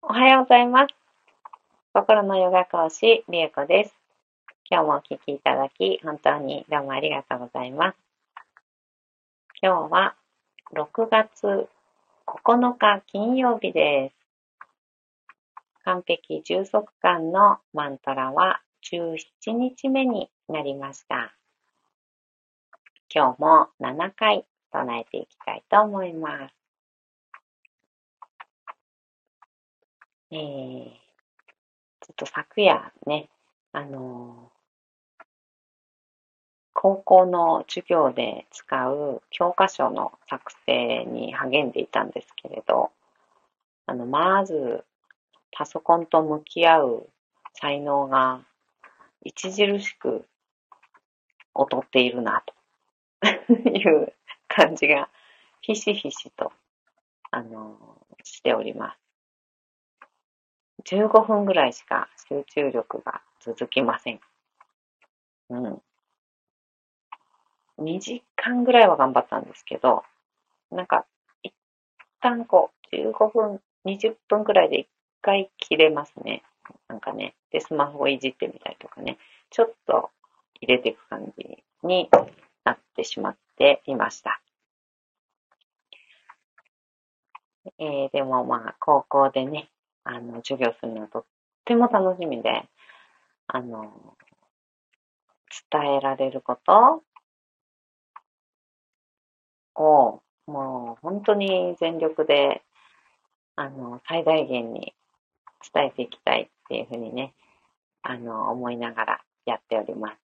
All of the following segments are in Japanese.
おはようございます。心のヨガ講師、りえこです。今日もお聞きいただき、本当にどうもありがとうございます。今日は6月9日金曜日です。完璧充足感のマントラは17日目になりました。今日も7回唱えていきたいと思います。えー、ちょっと昨夜ね、あのー高校の授業で使う教科書の作成に励んでいたんですけれど、あの、まず、パソコンと向き合う才能が著しく劣っているな、と いう感じが、ひしひしと、あのーしております。15分ぐらいしか集中力が続きません。うん。2時間ぐらいは頑張ったんですけど、なんか、一旦こう、15分、20分ぐらいで一回切れますね。なんかね。で、スマホをいじってみたりとかね。ちょっと入れていく感じになってしまっていました。えー、でもまあ、高校でね、あの、授業するのはとっても楽しみで、あの、伝えられることを、もう本当に全力で、あの、最大限に伝えていきたいっていうふうにね、あの、思いながらやっております。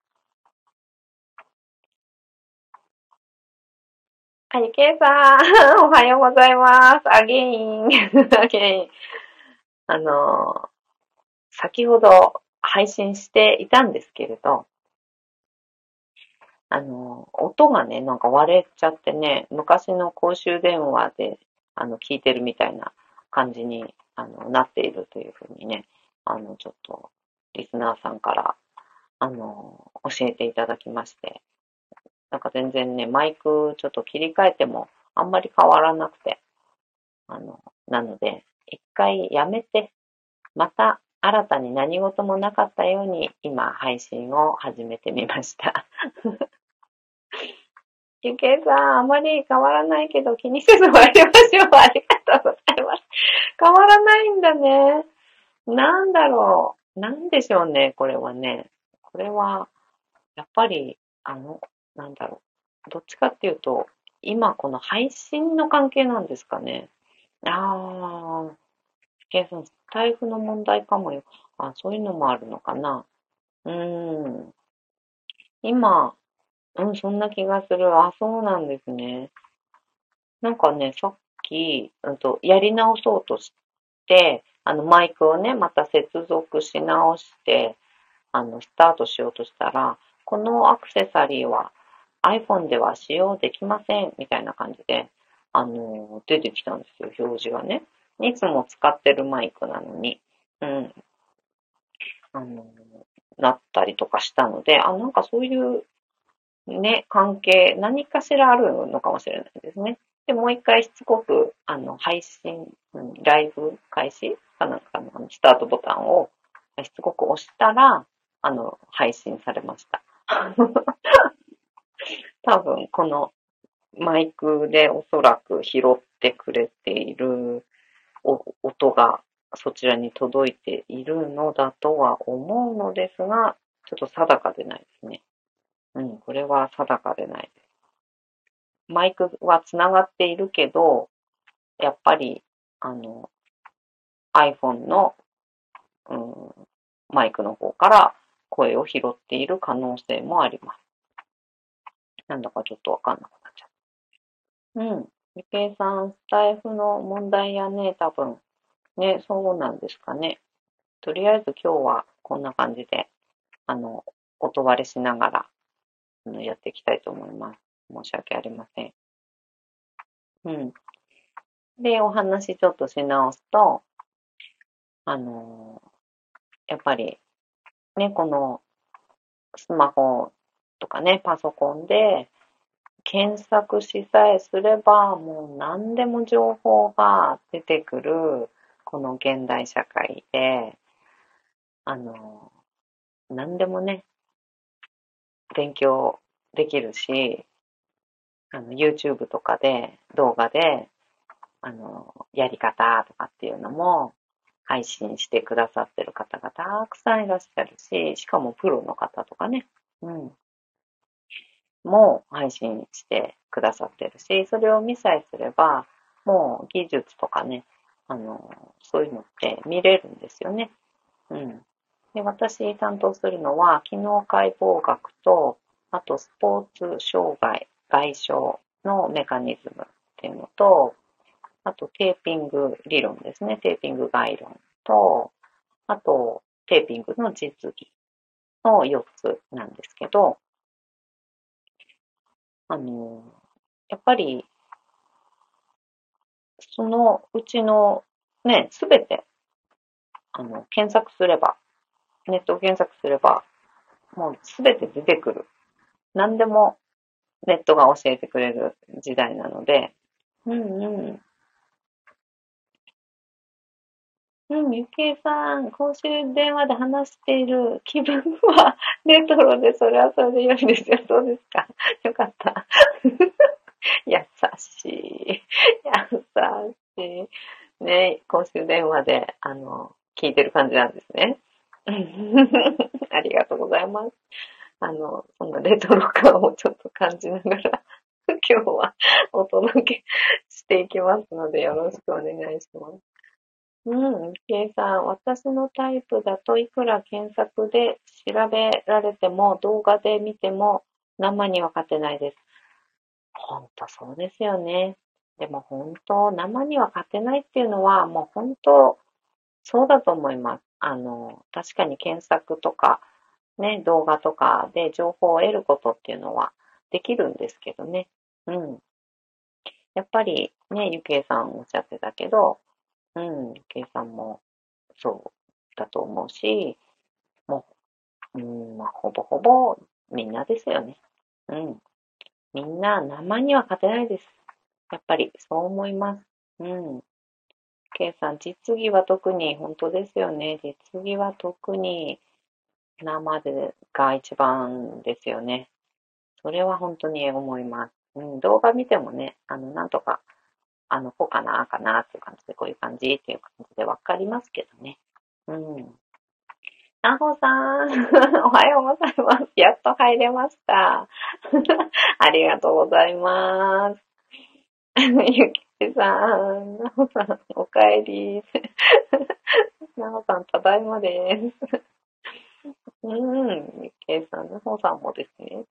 あゆけいさん、おはようございます。 Again, again。あの、先ほど配信していたんですけれど、あの、音がね、なんか割れちゃってね、昔の公衆電話で、あの、聞いてるみたいな感じに、あの、なっているというふうにね、あの、ちょっと、リスナーさんから、あの、教えていただきまして、なんか全然ね、マイクちょっと切り替えても、あんまり変わらなくて、あの、なので、一回やめて、また新たに何事もなかったように今配信を始めてみました。ゆけいさん、あまり変わらないけど気にせず終わりましょう。ありがとうございます。変わらないんだね。なんだろう。なんでしょうね、これはね。これは、やっぱり、あの、なんだろう。どっちかっていうと、今この配信の関係なんですかね。ああ、ケイさん、スタイフの問題かもよ。あ、そういうのもあるのかな。うーん。今、うん、そんな気がする。あ、そうなんですね。なんかね、さっき、うんと、やり直そうとして、あの、マイクをね、また接続し直して、あの、スタートしようとしたら、このアクセサリーは iPhone では使用できません、みたいな感じで、あの、出てきたんですよ、表示がね。いつも使ってるマイクなのに、うん、あの、なったりとかしたので、あ、なんかそういう、ね、関係、何かしらあるのかもしれないですね。で、もう一回しつこく、あの、配信、ライブ開始かなんかのスタートボタンをしつこく押したら、あの、配信されました。多分、このマイクでおそらく拾ってくれている音がそちらに届いているのだとは思うのですが、ちょっと定かでないですね。うん、これは定かでないです。マイクはつながっているけど、やっぱり、あの、iPhone の、うん、マイクの方から声を拾っている可能性もあります。なんだかちょっとわかんなくなっちゃった。うん。ゆけいさん、スタイフの問題やね、多分。ね、そうなんですかね。とりあえず今日はこんな感じで、あの、音割れしながら、あの、やっていきたいと思います。申し訳ありません。うん。で、お話ちょっとし直すと、あの、やっぱり、ね、この、スマホとかね、パソコンで、検索しさえすれば、もう何でも情報が出てくるこの現代社会で、あの、何でもね、勉強できるし、あの、YouTube とかで、動画で、あの、やり方とかっていうのも配信してくださってる方がたくさんいらっしゃるし、しかもプロの方とかね、うん、も配信してくださってるし、それを見さえすれば、もう技術とかね、あの、そういうのって見れるんですよね。うん。で、私担当するのは、機能解剖学と、あとスポーツ障害、外傷のメカニズムっていうのと、あとテーピング理論ですね。テーピング概論と、あとテーピングの実技の4つなんですけど、あの、やっぱり、そのうちのね、すべて、あの、検索すれば、ネット検索すれば、もうすべて出てくる。何でもネットが教えてくれる時代なので、うんうん。うん、ゆきえさん、公衆電話で話している気分はレトロで、それはそれで良いですよ。そうですか？よかった。優しい。優しい。ね、公衆電話で、あの、聞いてる感じなんですね。ありがとうございます。あの、そんなレトロ感をちょっと感じながら、今日はお届けしていきますので、よろしくお願いします。うん、計算。私のタイプだといくら検索で調べられても動画で見ても生には勝てないです。ほんとそうですよね。でも本当生には勝てないっていうのはもう本当そうだと思います。あの、確かに検索とかね、動画とかで情報を得ることっていうのはできるんですけどね。うん。やっぱりね、ゆきえさんおっしゃってたけど、うん、計算もそうだと思うし、もう、うん、まあ、ほぼほぼみんなですよね。うん。みんな生には勝てないです。やっぱりそう思います。うん。計算、実技は特に本当ですよね。実技は特に生でが一番ですよね。それは本当に思います。うん、動画見てもね、あの、なんとかあの、こうかな、かなっていう感じで、こういう感じっていう感じでわかりますけどね。うん。なほさん、おはようございます。やっと入れました。ありがとうございます。ゆきさん、なほさん、おかえり。なほさん、ただいまです。うん、ゆきさん、なほさんもですね。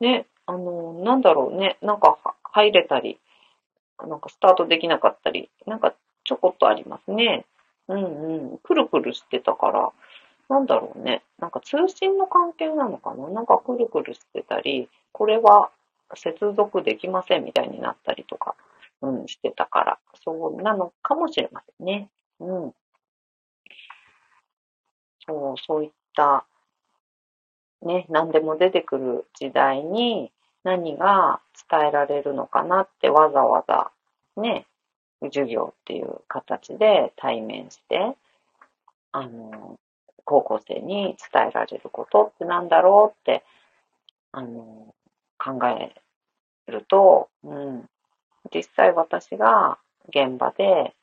ね、あの、なんだろうね、なんか入れたり、なんかスタートできなかったり、なんかちょこっとありますね。うんうん。くるくるしてたから、なんだろうね。なんか通信の関係なのかななんかくるくるしてたり、これは接続できませんみたいになったりとか、うん、してたから、そうなのかもしれませんね。うん。そう、そういった、ね、何でも出てくる時代に、何が伝えられるのかなってわざわざね、授業っていう形で対面して、あの、高校生に伝えられることってなんだろうって、あの、考えると、うん、実際私が現場で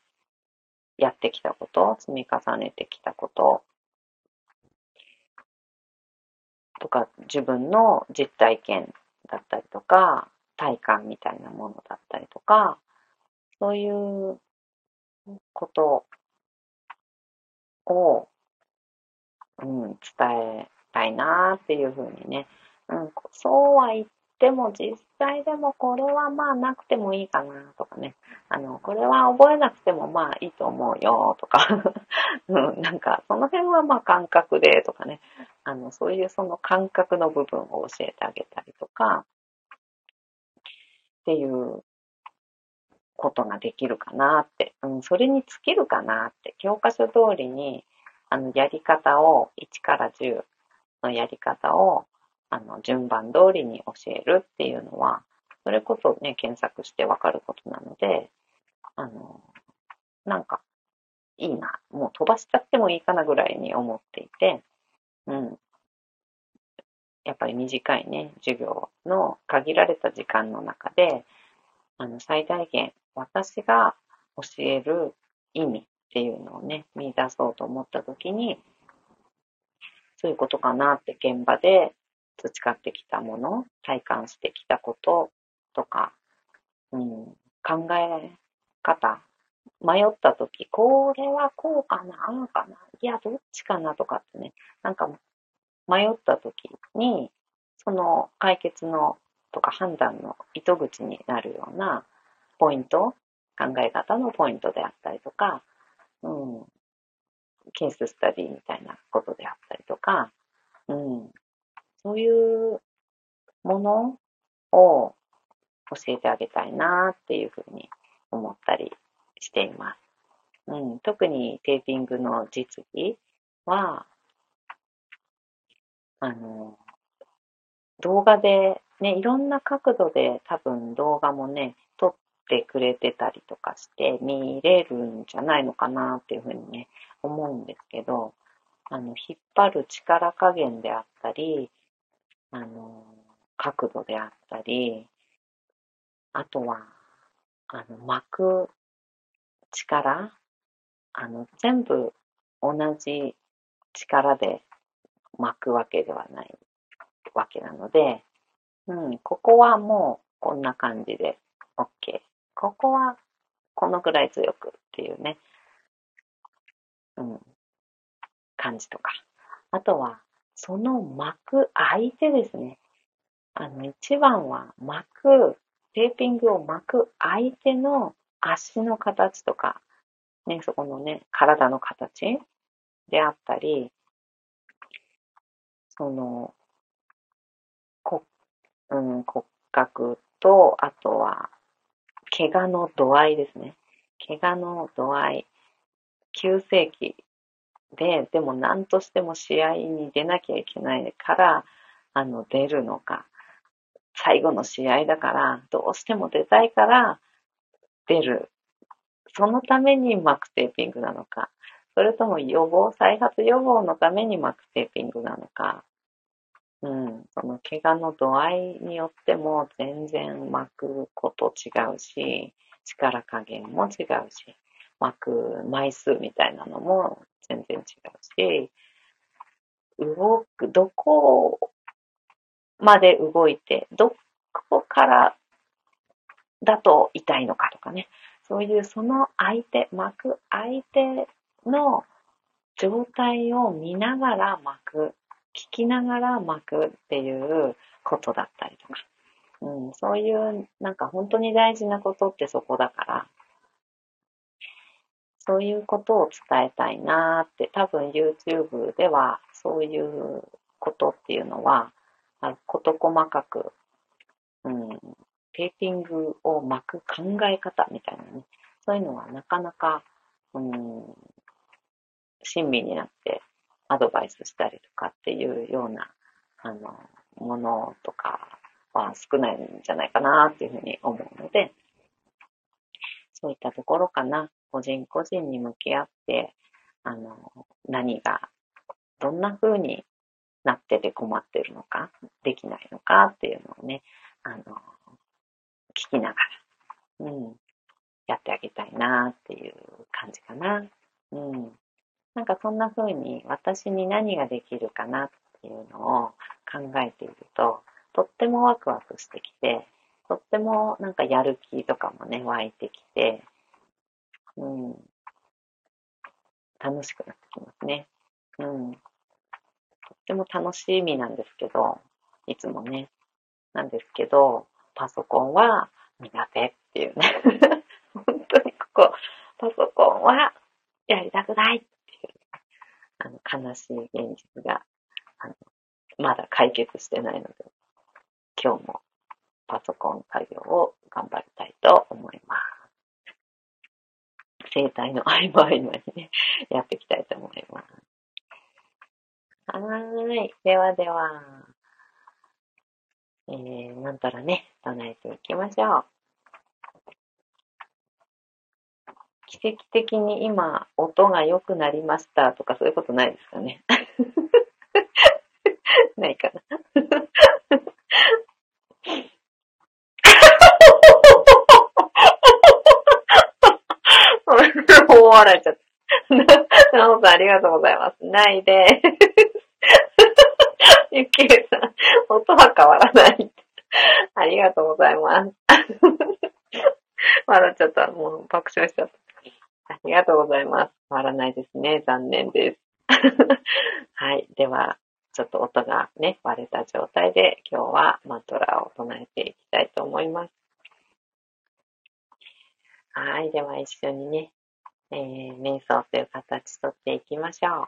やってきたこと、積み重ねてきたこととか、自分の実体験だったりとか、体感みたいなものだったりとか、そういうことを、うん、伝えたいなっていうふうにね、うん、そうは言ても実際でもこれはまあなくてもいいかなとかね、あの、これは覚えなくてもまあいいと思うよとか、うん、なんかその辺はまあ感覚でとかね、あの、そういうその感覚の部分を教えてあげたりとか、っていうことができるかなって、うん、それに尽きるかなって、教科書通りに、あの、やり方を、1から10のやり方を、あの、順番通りに教えるっていうのは、それこそね、検索してわかることなので、あの、なんか、いいな。もう飛ばしちゃってもいいかなぐらいに思っていて、うん。やっぱり短いね、授業の限られた時間の中で、あの、最大限私が教える意味っていうのをね、見出そうと思った時に、そういうことかなって現場で培ってきたもの、体感してきたこととか、うん、考え方、迷った時、これはこうかな、ああかな、いや、どっちかなとかってね、なんか迷った時に、その解決のとか判断の糸口になるようなポイント、考え方のポイントであったりとか、うん、ケーススタディみたいなことであったりとか、うん、そういうものを教えてあげたいなっていうふうに思ったりしています。うん、特にテーピングの実技は、あの、動画で、ね、いろんな角度で多分動画もね、撮ってくれてたりとかして見れるんじゃないのかなっていうふうにね、思うんですけど、あの、引っ張る力加減であったり、あの、角度であったり、あとは、あの、巻く力あの、全部同じ力で巻くわけではないわけなので、うん、ここはもうこんな感じで OK。ここはこのくらい強くっていうね、うん、感じとか。あとは、その巻く相手ですね。あの、一番は巻く、テーピングを巻く相手の足の形とか、ね、そこのね、体の形であったり、その、こ、うん、骨格と、あとは、怪我の度合いですね。怪我の度合い。急性期で、でも何としても試合に出なきゃいけないから、あの、出るのか。最後の試合だから、どうしても出たいから、出る。そのために巻くテーピングなのか。それとも予防、再発予防のために巻くテーピングなのか。うん、その怪我の度合いによっても全然巻くこと違うし、力加減も違うし、巻く枚数みたいなのも全然違うし、動く、どこまで動いて、どこからだと痛いのかとかね、そういうその相手、巻く相手の状態を見ながら巻く、聞きながら巻くっていうことだったりとか、うん、そういうなんか本当に大事なことってそこだから、そういうことを伝えたいなって、多分 YouTube ではそういうことっていうのは、事細かく、うん、テーピングを巻く考え方みたいなね、そういうのはなかなか、うん、親身になってアドバイスしたりとかっていうような、あの、ものとかは少ないんじゃないかなっていうふうに思うので、そういったところかな。個人個人に向き合って、あの、何が、どんな風になってて困ってるのか、できないのかっていうのをね、あの、聞きながら、うん、やってあげたいなっていう感じかな。うん。なんかそんな風に私に何ができるかなっていうのを考えていると、とってもワクワクしてきて、とってもなんかやる気とかもね、湧いてきて、うん、楽しくなってきますね。うん。とっても楽しみなんですけど、いつもね。なんですけど、パソコンは苦手っていうね。本当にここ、パソコンはやりたくないっていう、あの、悲しい現実が、あの、まだ解決してないので、今日もパソコン作業を頑張りたいと思います。生態の合間合間にね、やっていきたいと思います。はーい。ではでは、えー、なんたらね、唱えていきましょう。奇跡的に今、音が良くなりましたとかそういうことないですかね？ないかな。大笑いちゃった。なおさんありがとうございます。ないで。ゆきえさん、音は変わらない。ありがとうございます。笑っちゃった。もう爆笑しちゃった。ありがとうございます。変わらないですね。残念です。はい。では、ちょっと音がね、割れた状態で今日はマトラを唱えていきたいと思います。はい。では一緒にね、えー、瞑想という形とっていきましょう。は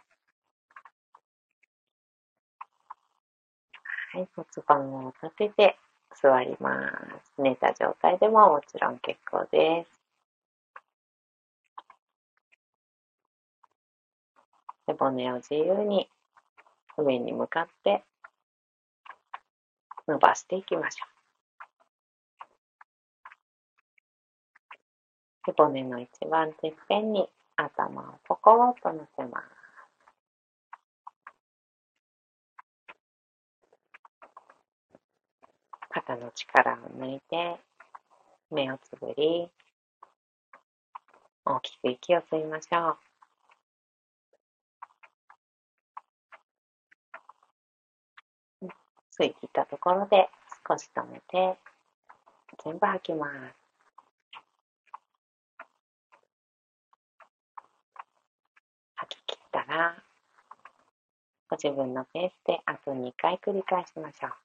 い。骨盤を立てて座ります。寝た状態でももちろん結構です。背骨を自由に上に向かって伸ばしていきましょう。背骨の一番てっぺんに頭をポコッと乗せます。肩の力を抜いて、目をつぶり、大きく息を吸いましょう。吸い切ったところで少し止めて、全部吐きます。吐き切ったら、ご自分のペースであと2回繰り返しましょう。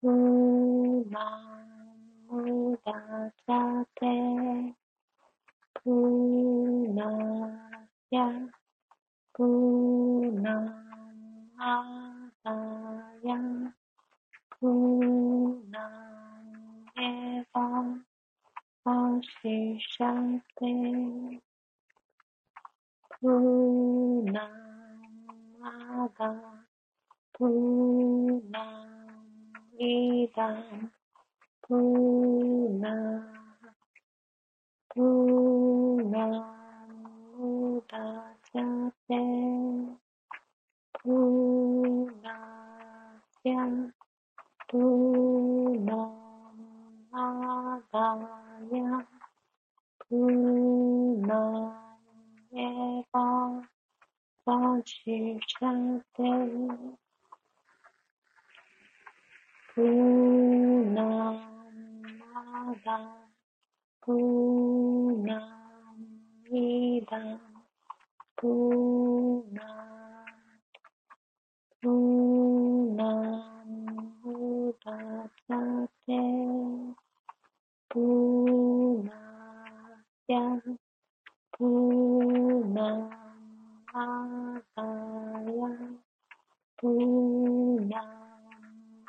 くまをだたて、くまやくまあばや、くまえば、あししゃて、くまあば、くまあ Purnamada Purnamada idam puna puna mudacate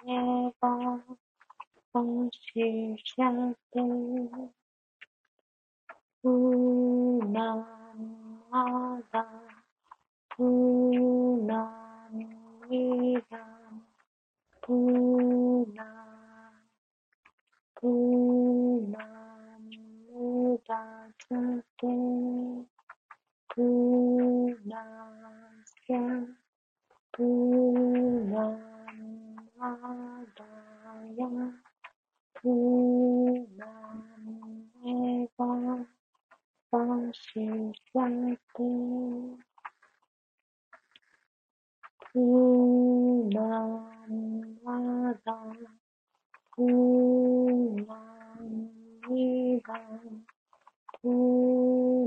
nghe con không chỉ trái tim u nan ma da u nan ni da u nan u nan mu da chân tu u nan sen u nan だや、くまーば、ばしさて、くまねば、くまねば、く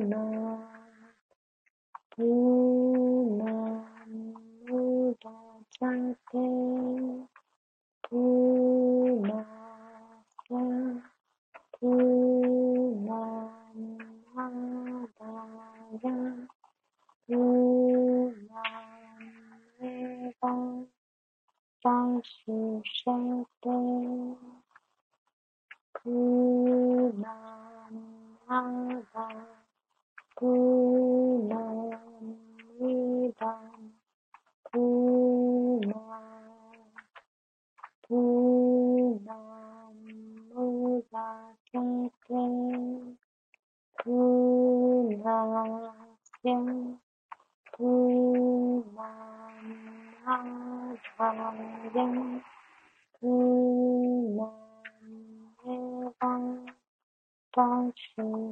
ま、くまねば、さて、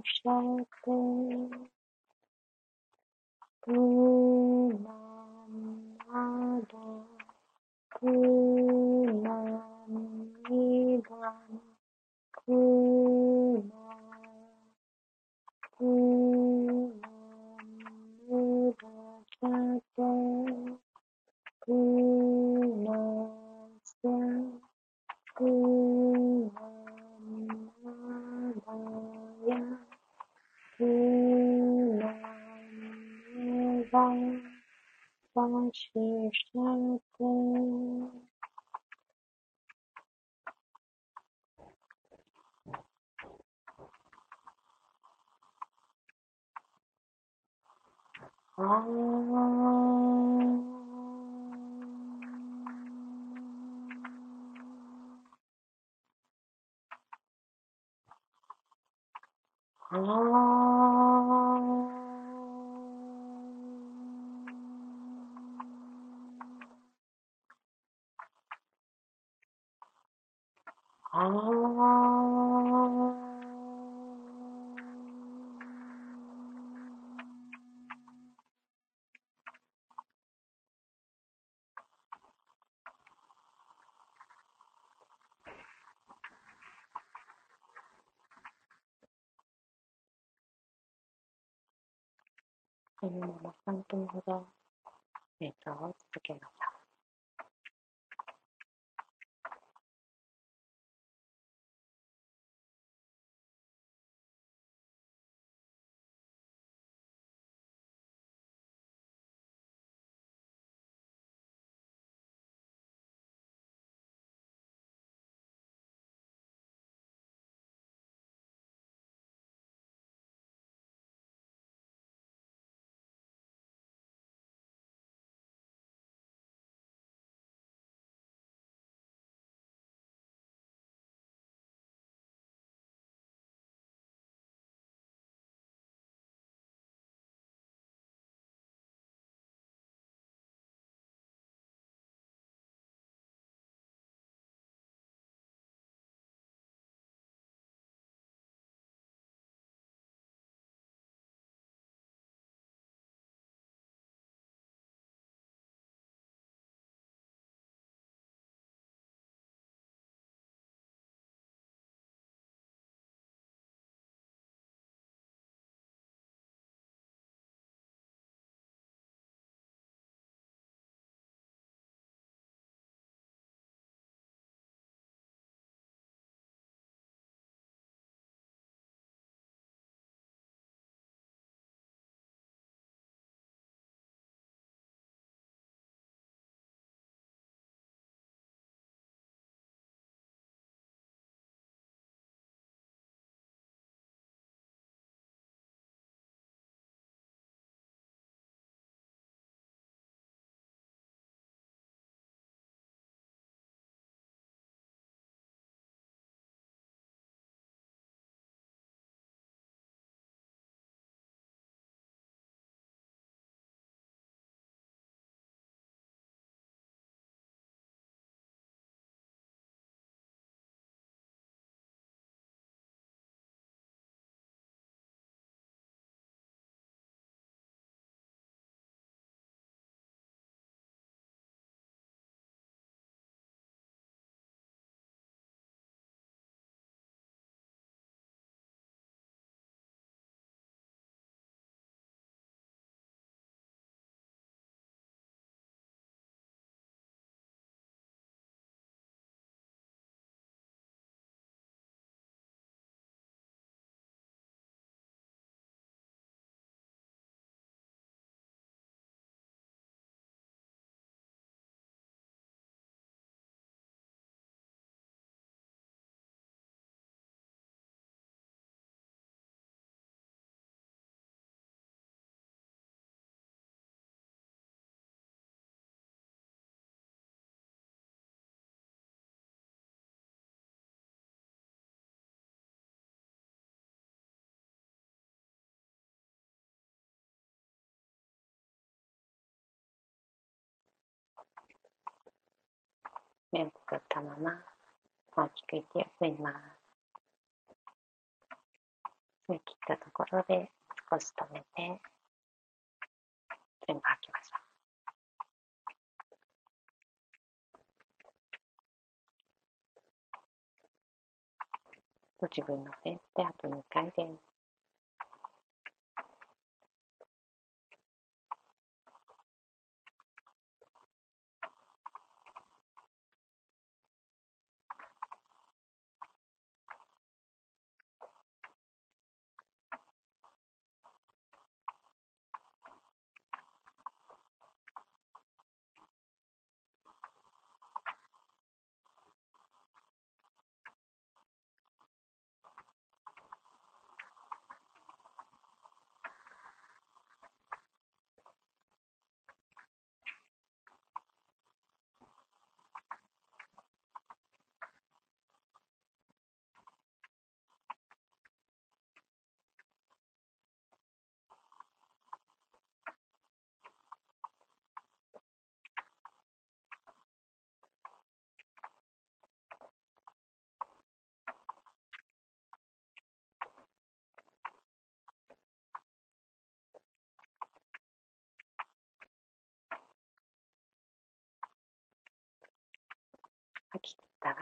Shate Punamada Punamada 哦。まま3分ほど瞑想を続けま目をつぶったまま大きく息を吸います。吸い切ったところで少し止めて全部吐きましょう。ご自分のペースであと2回です。吐き切ったら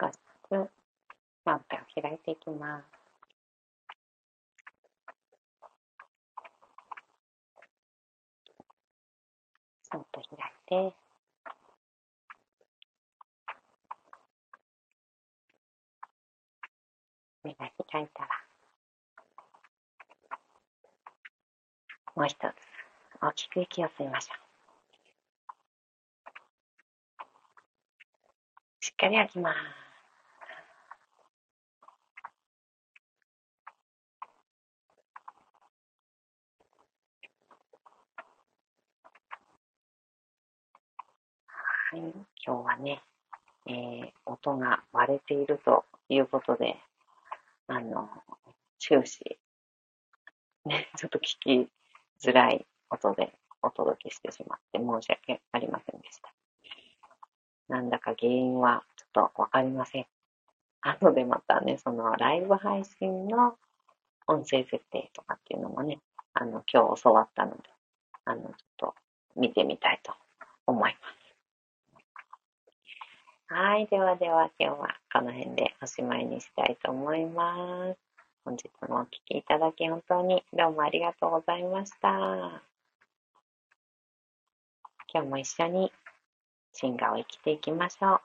少しずつまぶたを開いていきます。そっと開いて目が開いたらもう一つ大きく息を吸いましょう。しっかり開きます。はい、今日はね、えー、音が割れているということで、あの、終始、ね、ちょっと聞きづらい音でお届けしてしまって申し訳ありませんでした。なんだか原因はちょっとわかりません。後でまたね、そのライブ配信の音声設定とかっていうのもね、あの、今日教わったので、あの、ちょっと見てみたいと思います。はい。ではでは今日はこの辺でおしまいにしたいと思います。本日もお聴きいただき本当にどうもありがとうございました。今日も一緒に進化を生きていきましょう。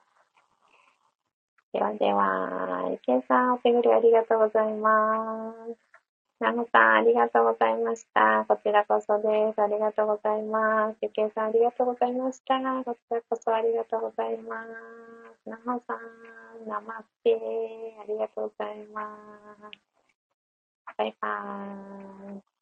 ではでは、池江さん、お手振りありがとうございます。ナムさん、ありがとうございました。こちらこそです。ありがとうございます。ゆけいさん、ありがとうございました。こちらこそありがとうございます。ナムさん、ナマステありがとうございます。バイバーイ。